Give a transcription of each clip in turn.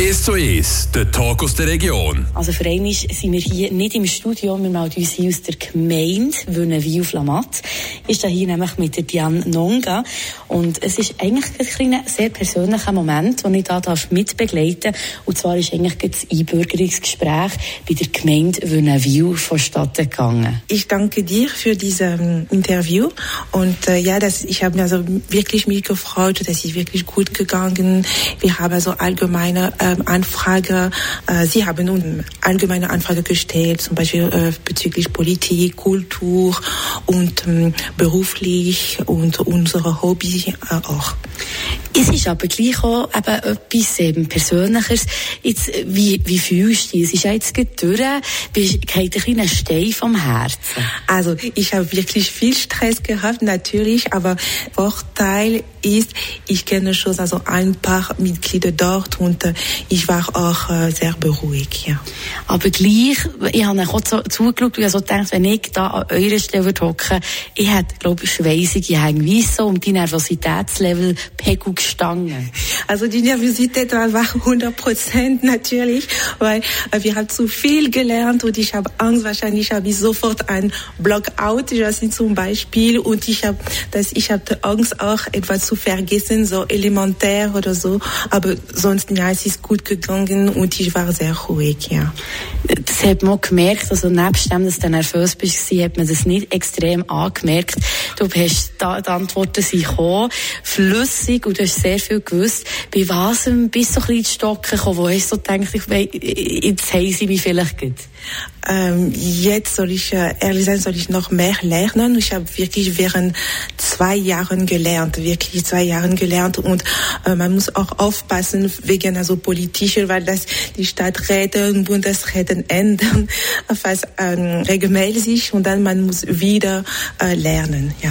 1 zu 1, der Talk aus der Region. Also für einmal sind wir hier nicht im Studio, wir melden uns hier aus der Gemeinde Wünnenwil auf Lamat. Ist da hier nämlich mit der Diane Nonga und es ist eigentlich ein sehr persönlicher Moment, den ich da darf mitbegleiten und zwar ist eigentlich das Einbürgerungsgespräch bei der Gemeinde Wünnenwil vonstatten gegangen. Ich danke dir für dieses ähm, Interview und äh, ja, das, ich habe also wirklich mich gefreut, das ist wirklich gut gegangen. Wir haben also allgemeine äh, Anfrage, äh, Sie haben nun allgemeine Anfrage gestellt, zum Beispiel äh, bezüglich Politik, Kultur und ähm, beruflich und unsere Hobbys äh, auch. Es ist aber gleich auch eben etwas eben Persönliches. Jetzt, wie, wie fühlst du dich? Es ist ja jetzt durch. Bist, geht ein kleiner Stein vom Herzen? Also, ich habe wirklich viel Stress gehabt, natürlich, aber Vorteil ist, ich kenne schon also ein paar Mitglieder dort und äh, ich war auch äh, sehr beruhigt, ja. Aber gleich, ich habe auch so zugeschaut und ich so gedacht, wenn ich da an eurer Stelle hocke, ich hätte, glaube ich, schweissige Hänge. Wieso um die Nervositätslevel Pegel gestangen? Also die Nervosität war 100 Prozent natürlich, weil äh, wir haben zu viel gelernt und ich habe Angst, wahrscheinlich habe ich sofort ein Blockout, das ist zum Beispiel, und ich habe, dass ich habe Angst auch etwas zu vergessen, so elementär oder so, aber sonst, ja, es ist gut gegangen und ich war sehr ruhig, ja. Das hat man gemerkt, also nebst dem, dass du nervös bist, hat man das nicht extrem angemerkt. Du hast da, die Antworten sind gekommen, flüssig und du hast sehr viel gewusst. Bei was bist du so ein bisschen Stocken gekommen, wo hast du gedacht, ich weiss, jetzt haben sie mich vielleicht gut? Ähm, jetzt soll ich, äh, ehrlich sein, soll ich noch mehr lernen. Ich habe wirklich während zwei Jahren gelernt, wirklich zwei Jahren gelernt und äh, man muss auch aufpassen wegen also politischer, weil das die Stadträte und Bundesräte ändern fast ähm, regelmäßig und dann man muss wieder äh, lernen, ja.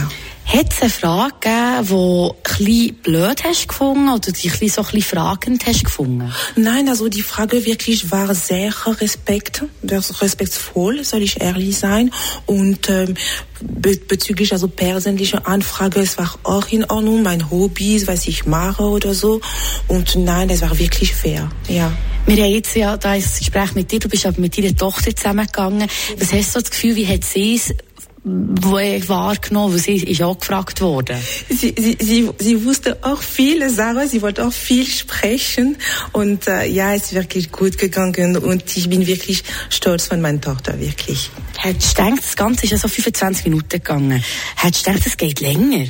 Hat es eine Frage gegeben, die ein blöd hast gefunden oder dich ein so ein fragend hast gefunden? Nein, also die Frage wirklich war sehr respekt, respektvoll, soll ich ehrlich sein. Und ähm, bezüglich also persönlicher Anfrage, es war auch in Ordnung, mein Hobbys, was ich mache oder so. Und nein, es war wirklich fair, ja. Wir haben jetzt ja da das Gespräch mit dir, du bist aber mit deiner Tochter zusammengegangen. Was hast du das Gefühl, wie hat sie es wahrgenommen? Sie ist auch gefragt worden. Sie, sie, sie, sie wusste auch viele Sachen, sie wollte auch viel sprechen und äh, ja, es ist wirklich gut gegangen und ich bin wirklich stolz von meiner Tochter, wirklich. Hättest du gedacht, das Ganze ist ja so 25 Minuten gegangen. Hättest du gedacht, es geht länger?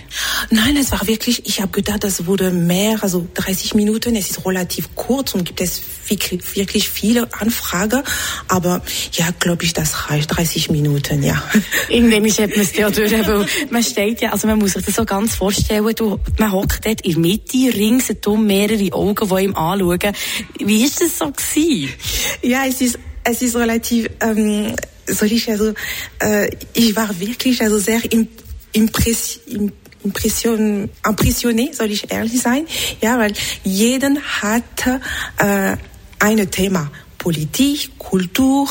Nein, es war wirklich, ich habe gedacht, das wurde mehr, also 30 Minuten. Es ist relativ kurz und gibt es wirklich viele Anfragen. Aber ja, glaube ich, das reicht 30 Minuten, ja. Irgendwann hat man es ja durch, weil man steht ja, also man muss sich das so ganz vorstellen, du, man hockt dort in der Mitte, ringsherum mehrere Augen, die ihm anschauen. Wie ist das so gewesen? Ja, es ist, es ist relativ, ähm, soll ich also, äh, ich war wirklich also sehr impressioniert Impression, impressionné, soll ich ehrlich sein, ja, weil jeden hat äh, ein Thema. Politik, Kultur,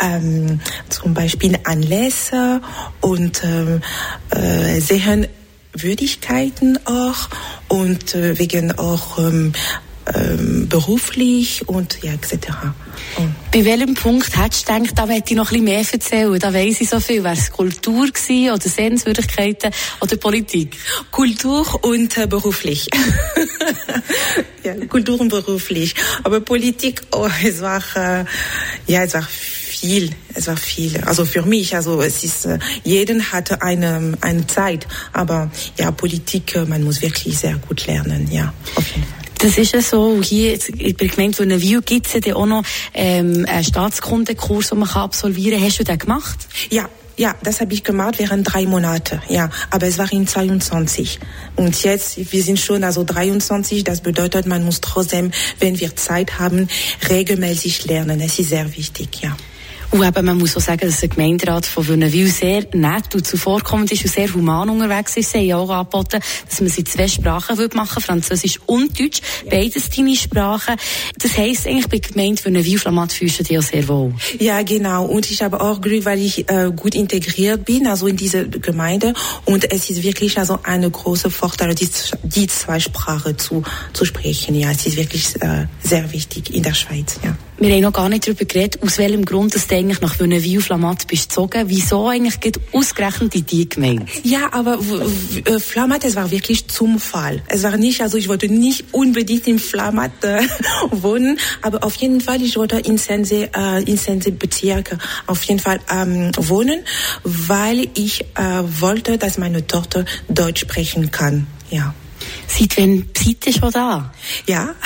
ähm, zum Beispiel Anlässe und ähm, äh, Sehenswürdigkeiten auch und äh, wegen auch ähm, ähm, beruflich und ja, etc. Und Bei welchem Punkt hättest du gedacht, da möchte ich noch ein bisschen mehr erzählen? Da weiss ich so viel. Wäre es Kultur gewesen, oder Sehenswürdigkeiten oder Politik? Kultur und äh, beruflich. ja, Kultur und beruflich. Aber Politik, oh, es war, äh, ja, es war viel, es war viel. Also für mich, also es ist, äh, jeden hatte eine, eine Zeit, aber ja, Politik, äh, man muss wirklich sehr gut lernen, ja, auf jeden Fall. Das ist ja so. Hier bei der Gemeinde Wünnewil gibt es ja auch noch ähm, einen Staatskundenkurs, den man absolvieren kann. Hast du den gemacht? Ja, ja, das habe ich gemacht während drei Monate. Ja, aber es war in 22. Und jetzt, wir sind schon also 23. Das bedeutet, man muss trotzdem, wenn wir Zeit haben, regelmäßig lernen. Es ist sehr wichtig, ja. Und eben, man muss auch sagen, dass der Gemeinderat von Wünnewil sehr nett und zuvorkommend ist und sehr human unterwegs ist. Sie haben auch angeboten, dass man sie zwei Sprachen machen würde, Französisch und Deutsch. Beides deine Sprachen. Das heisst eigentlich, bei Gemeinde Wünnewil-Flamat fühlst du dich auch sehr wohl. Ja, genau. Und ich habe auch Glück, weil ich äh, gut integriert bin, also in diese Gemeinde. Und es ist wirklich also eine große Vorteil, die, die zwei Sprachen zu, zu sprechen. Ja, es ist wirklich äh, sehr wichtig in der Schweiz, ja. Wir haben noch gar nicht darüber geredet, aus welchem Grund dass du eigentlich nach Wünnewil Flamat bist gezogen. Wieso eigentlich geht ausgerechnet in die Gemeinde? Ja, aber äh, Flamat, es war wirklich zum Fall. Es war nicht, also ich wollte nicht unbedingt in Flamat äh, wohnen, aber auf jeden Fall, ich wollte in Sense, äh, in Sense Bezirk auf jeden Fall ähm, wohnen, weil ich äh, wollte, dass meine Tochter Deutsch sprechen kann. Ja. Seit wann seid ihr schon da? Ja.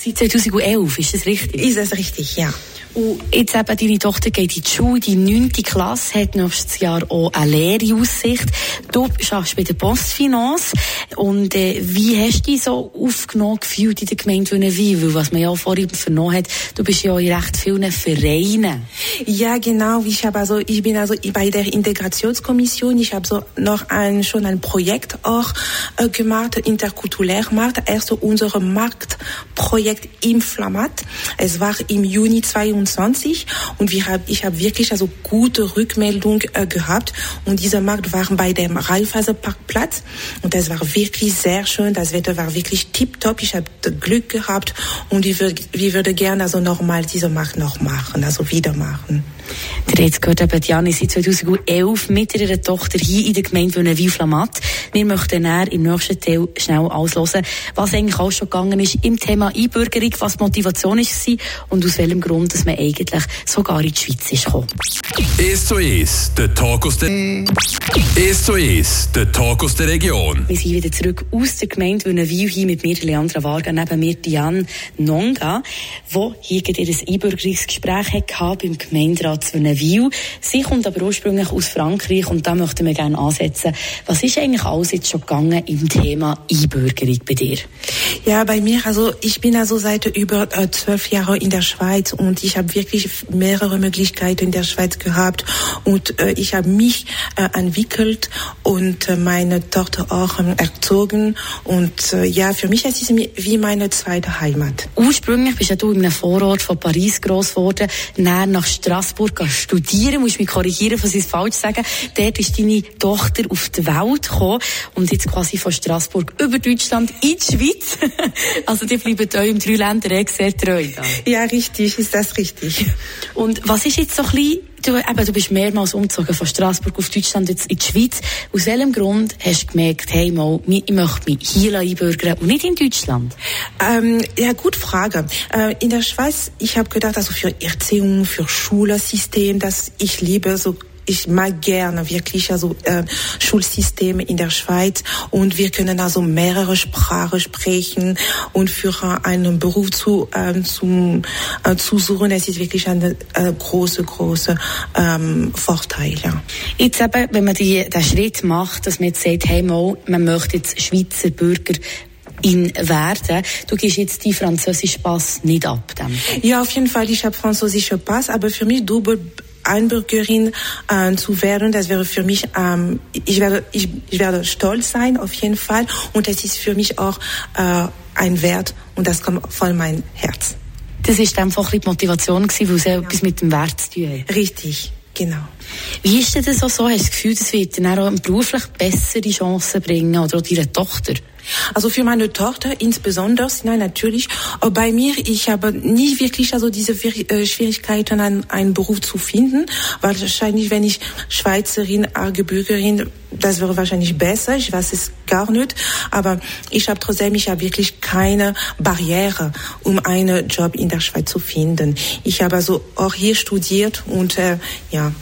Seit 2011, ist das richtig? Ist das richtig, ja. Und jetzt eben, deine Tochter geht in die Schule, die neunte Klasse, hat nächstes Jahr auch eine Lehraussicht. Du arbeitest bei der Postfinance. Und äh, wie hast du dich so aufgenommen gefühlt in der Gemeinde Wünnewil? Weil was man ja auch vorhin vernommen hat, du bist ja in recht vielen Vereinen. Ja, genau. Ich habe also, ich bin also bei der Integrationskommission. Ich habe so noch ein, schon ein Projekt auch äh, gemacht, Interkulturärmarkt. Erst unser Marktprojekt im Flamat. Es war im Juni 22 und wir hab, ich habe wirklich also gute Rückmeldung äh, gehabt. Und dieser Markt war bei dem Raiffeisenparkplatz und das war wirklich sehr schön. Das Wetter war wirklich tipptopp. Ich habe Glück gehabt und ich würde, ich würde gerne also nochmal diese Markt noch machen, also wieder machen. Mountain. Ihr habt gehört, eben, Diana seit 2011 mit ihrer Tochter hier in der Gemeinde Wünnewil-Flamat. Wir möchten näher im nächsten Teil schnell auslösen, was eigentlich auch schon gegangen ist im Thema Einbürgerung, was die Motivation war und aus welchem Grund dass man eigentlich sogar in die Schweiz ist gekommen. Es zu es, der Tag aus der... Es zu es, der Tag aus der Region. Wir sind wieder zurück aus der Gemeinde Wünnewil, hier mit mir Leandra Varga, neben mir Diane Nonga, die hier ihr Einbürgerungsgespräch hatte beim Gemeinderat Wünnewil. Sie kommt aber ursprünglich aus Frankreich und da möchten wir gerne ansetzen. Was ist eigentlich alles jetzt schon gegangen im Thema Einbürgerung bei dir? Ja, bei mir, also ich bin also seit über äh, zwölf Jahren in der Schweiz und ich habe wirklich mehrere Möglichkeiten in der Schweiz gehabt und äh, ich habe mich äh, entwickelt und äh, meine Tochter auch erzogen und äh, ja, für mich ist es wie meine zweite Heimat. Ursprünglich bist ja du in einem Vorort von Paris groß geworden, nach Straßburg studieren, musst mich korrigieren, was ich falsch sage. Dort ist deine Tochter auf die Welt gekommen und jetzt quasi von Straßburg über Deutschland in die Schweiz. also die bleiben euch im Dreiländereck sehr treu. Ja, richtig, ist das richtig. Und was ist jetzt so ein bisschen Du, eben, du bist mehrmals umgezogen von Straßburg auf Deutschland jetzt in die Schweiz. Aus welchem Grund hast du gemerkt, hey, mal, ich möchte mich hier einbürgern und nicht in Deutschland? Ähm, ja, gut Frage. Äh, in der Schweiz, ich habe gedacht, also für Erziehung, für Schulsystem, das ich liebe, so ich mag gerne wirklich also äh, Schulsysteme in der Schweiz und wir können also mehrere Sprachen sprechen und für einen Beruf zu äh, zum äh, zu suchen, es ist wirklich ein äh, große große ähm, Vorteil. Ja. Jetzt eben, wenn man die, den Schritt macht, dass man jetzt sagt, hey mal, man möchte jetzt Schweizer Bürger in werden. Du gehst jetzt die französische Pass nicht ab. Dem. Ja, auf jeden Fall. Ich habe französische Pass, aber für mich Double Einbürgerin äh, zu werden, das wäre für mich, ähm, ich, werde, ich, ich werde stolz sein, auf jeden Fall. Und es ist für mich auch äh, ein Wert und das kommt von meinem Herz. Das ist einfach die Motivation gewesen, weil es ja. etwas mit dem Wert zu tun hat. Richtig, genau. Wie ist denn das auch so? Hast du das Gefühl, das wird dann auch beruflich bessere Chancen bringen oder auch deiner Tochter? Also für meine Tochter insbesondere, nein, natürlich. Bei mir, ich habe nie wirklich also diese äh, Schwierigkeiten, einen, einen Beruf zu finden, wahrscheinlich, wenn ich Schweizerin, Argebürgerin, das wäre wahrscheinlich besser. Ich weiß es gar nicht. Aber ich habe trotzdem, ich habe wirklich keine Barriere, um einen Job in der Schweiz zu finden. Ich habe also auch hier studiert und äh, ja,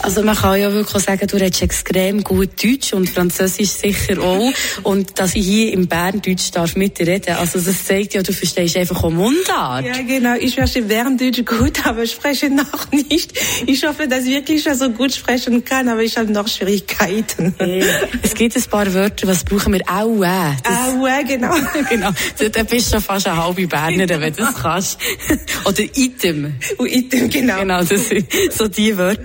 Also man kann ja wirklich sagen, du redest extrem gut Deutsch und Französisch sicher auch. Und dass ich hier im Bern Deutsch darf mit dir reden, also das zeigt ja, du verstehst einfach auch Mundart. Ja, genau. Ich verstehe Berndeutsch gut, aber spreche noch nicht. Ich hoffe, dass ich wirklich schon so gut sprechen kann, aber ich habe noch Schwierigkeiten. Hey, es gibt ein paar Wörter, was brauchen wir? Aue. Aue, genau. genau. Da bist du schon fast eine halbe Bernerin, wenn du das kannst. Oder Item. Und Item, genau. Genau, das sind so die Wörter.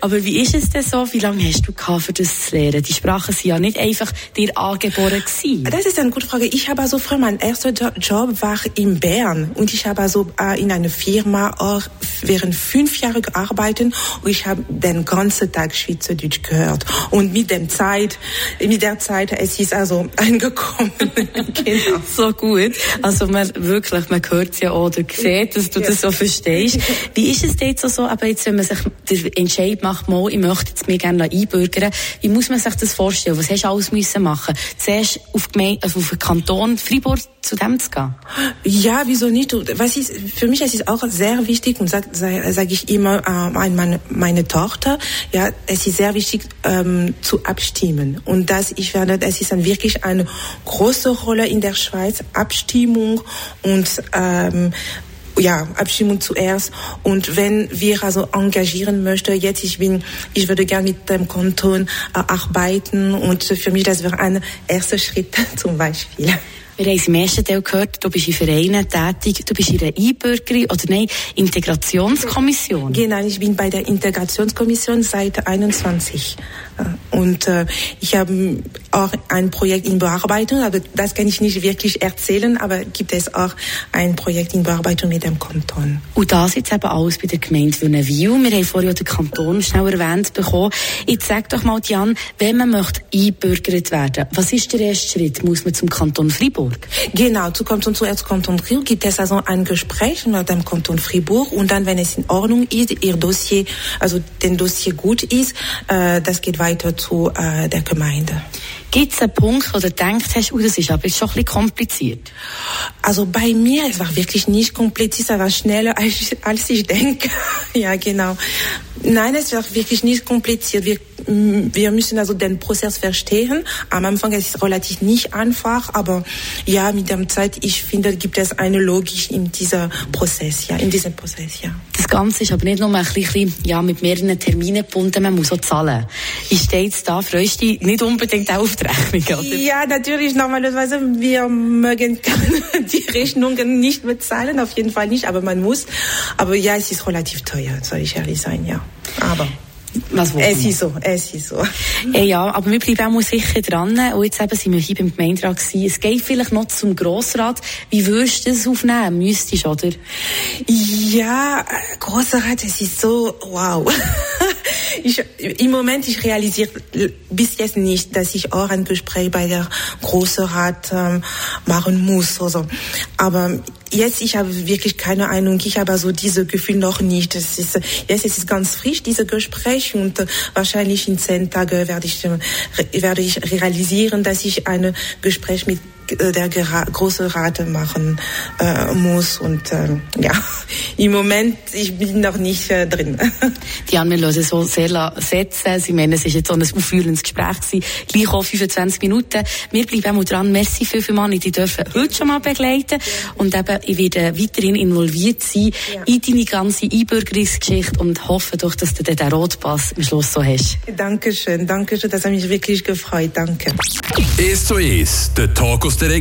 Aber wie ist es denn so? Wie lange hast du gehabt, für das zu lernen? Die Sprachen sind ja nicht einfach dir angeboren gewesen. Das ist eine gute Frage. Ich habe also früher, mein erster Job war in Bern und ich habe also äh, in einer Firma auch während fünf Jahre gearbeitet und ich habe den ganzen Tag Schweizerdeutsch gehört. Und mit der Zeit, mit der Zeit, es ist also angekommen. genau. So gut. Also man wirklich, man hört es ja auch, oder sieht, dass du ja. das so verstehst. Wie ist es jetzt so, aber jetzt, wenn man sich Entscheid macht, mal, ich möchte jetzt mir gerne einbürgern, wie muss man sich das vorstellen? Was hast du alles müssen machen? Zuerst auf, also auf den Kanton Fribourg zu dem zu gehen? Ja, wieso nicht? Was ist, für mich ist es auch sehr wichtig und sage sag ich immer äh, an meine, meine Tochter, ja, es ist sehr wichtig ähm, zu abstimmen und das ich werde, es ist dann wirklich eine große Rolle in der Schweiz Abstimmung und ähm, ja, Abstimmung zuerst. Und wenn wir also engagieren möchten, jetzt ich bin, ich würde gerne mit dem Kanton äh, arbeiten und für mich das wäre ein erster Schritt zum Beispiel. Wir haben es im ersten Teil gehört, du bist in Vereinen tätig, du bist in einer Einbürgerung oder nein, Integrationskommission. Genau, ich bin bei der Integrationskommission seit 21. Äh, und äh, ich habe auch ein Projekt in Bearbeitung, aber das kann ich nicht wirklich erzählen, aber gibt es auch ein Projekt in Bearbeitung mit dem Kanton. Und das jetzt eben alles bei der Gemeinde Wünnewil. Wir haben vorher den Kanton schnell erwähnt bekommen. Jetzt sag doch mal, Jan, wenn man möchte einbürgert werden, was ist der erste Schritt? Muss man zum Kanton Fribourg? Fribourg. Genau, zu Kanton, zuerst Kanton Fribourg gibt es also ein Gespräch mit dem Kanton Fribourg und dann, wenn es in Ordnung ist, ihr Dossier, also den Dossier gut ist, äh, das geht weiter zu äh, der Gemeinde. Gibt es einen Punkt, wo du denkst hast, oh, das ist aber schon ein bisschen kompliziert? Also bei mir, es war wirklich nicht kompliziert, es war schneller, als, als ich denke. ja, genau. Nein, es war wirklich nicht kompliziert. Wir, wir müssen also den Prozess verstehen. Am Anfang ist es relativ nicht einfach, aber ja, mit der Zeit, ich finde, gibt es eine Logik in dieser Prozess, ja, in diesem Prozess, ja. Das Ganze ist aber nicht nur ein bisschen, ja, mit mehreren Terminen gebunden, man muss auch zahlen. Stehe jetzt da, freust du dich nicht unbedingt auf die Rechnung, oder? Ja, natürlich, normalerweise, wir mögen die Rechnungen nicht bezahlen, auf jeden Fall nicht, aber man muss. Aber ja, es ist relativ teuer, soll ich ehrlich sein, ja. Aber was es ist so, es ist so. Äh, ja, aber wir bleiben auch sicher dran. Und jetzt eben sind wir hier beim Gemeinderat gewesen. Es geht vielleicht noch zum Grossrat. Wie würdest du das aufnehmen? Müsstest, oder? Ja, Grossrat, es ist so, wow. Ich, Im Moment, ich realisiere bis jetzt nicht, dass ich auch ein Gespräch bei der Großrat ähm, machen muss. Also. Aber jetzt, ich habe wirklich keine Ahnung. Ich habe also diese Gefühl noch nicht. Es ist, jetzt ist es ganz frisch, diese Gespräch. Und äh, wahrscheinlich in zehn Tagen werde ich, äh, werde ich realisieren, dass ich ein Gespräch mit äh, der große Rate machen äh, muss und äh, ja im Moment ich bin noch nicht äh, drin. Die haben wir so sehr setzen. Sie meinen, es ist jetzt so ein aufführendes Gespräch gewesen. Gleich auch 25 Minuten. Wir bleiben auch dran. Merci viel, viel Mann. Die dürfen heute schon mal begleiten und eben ich werde weiterhin involviert sein ja. in deine ganze Einbürgerungsgeschichte und hoffe doch, dass du den Rotpass am Schluss so hast. Dankeschön, Dankeschön. Das hat mich wirklich gefreut. Danke. Es zu es, der Talk aus der Region.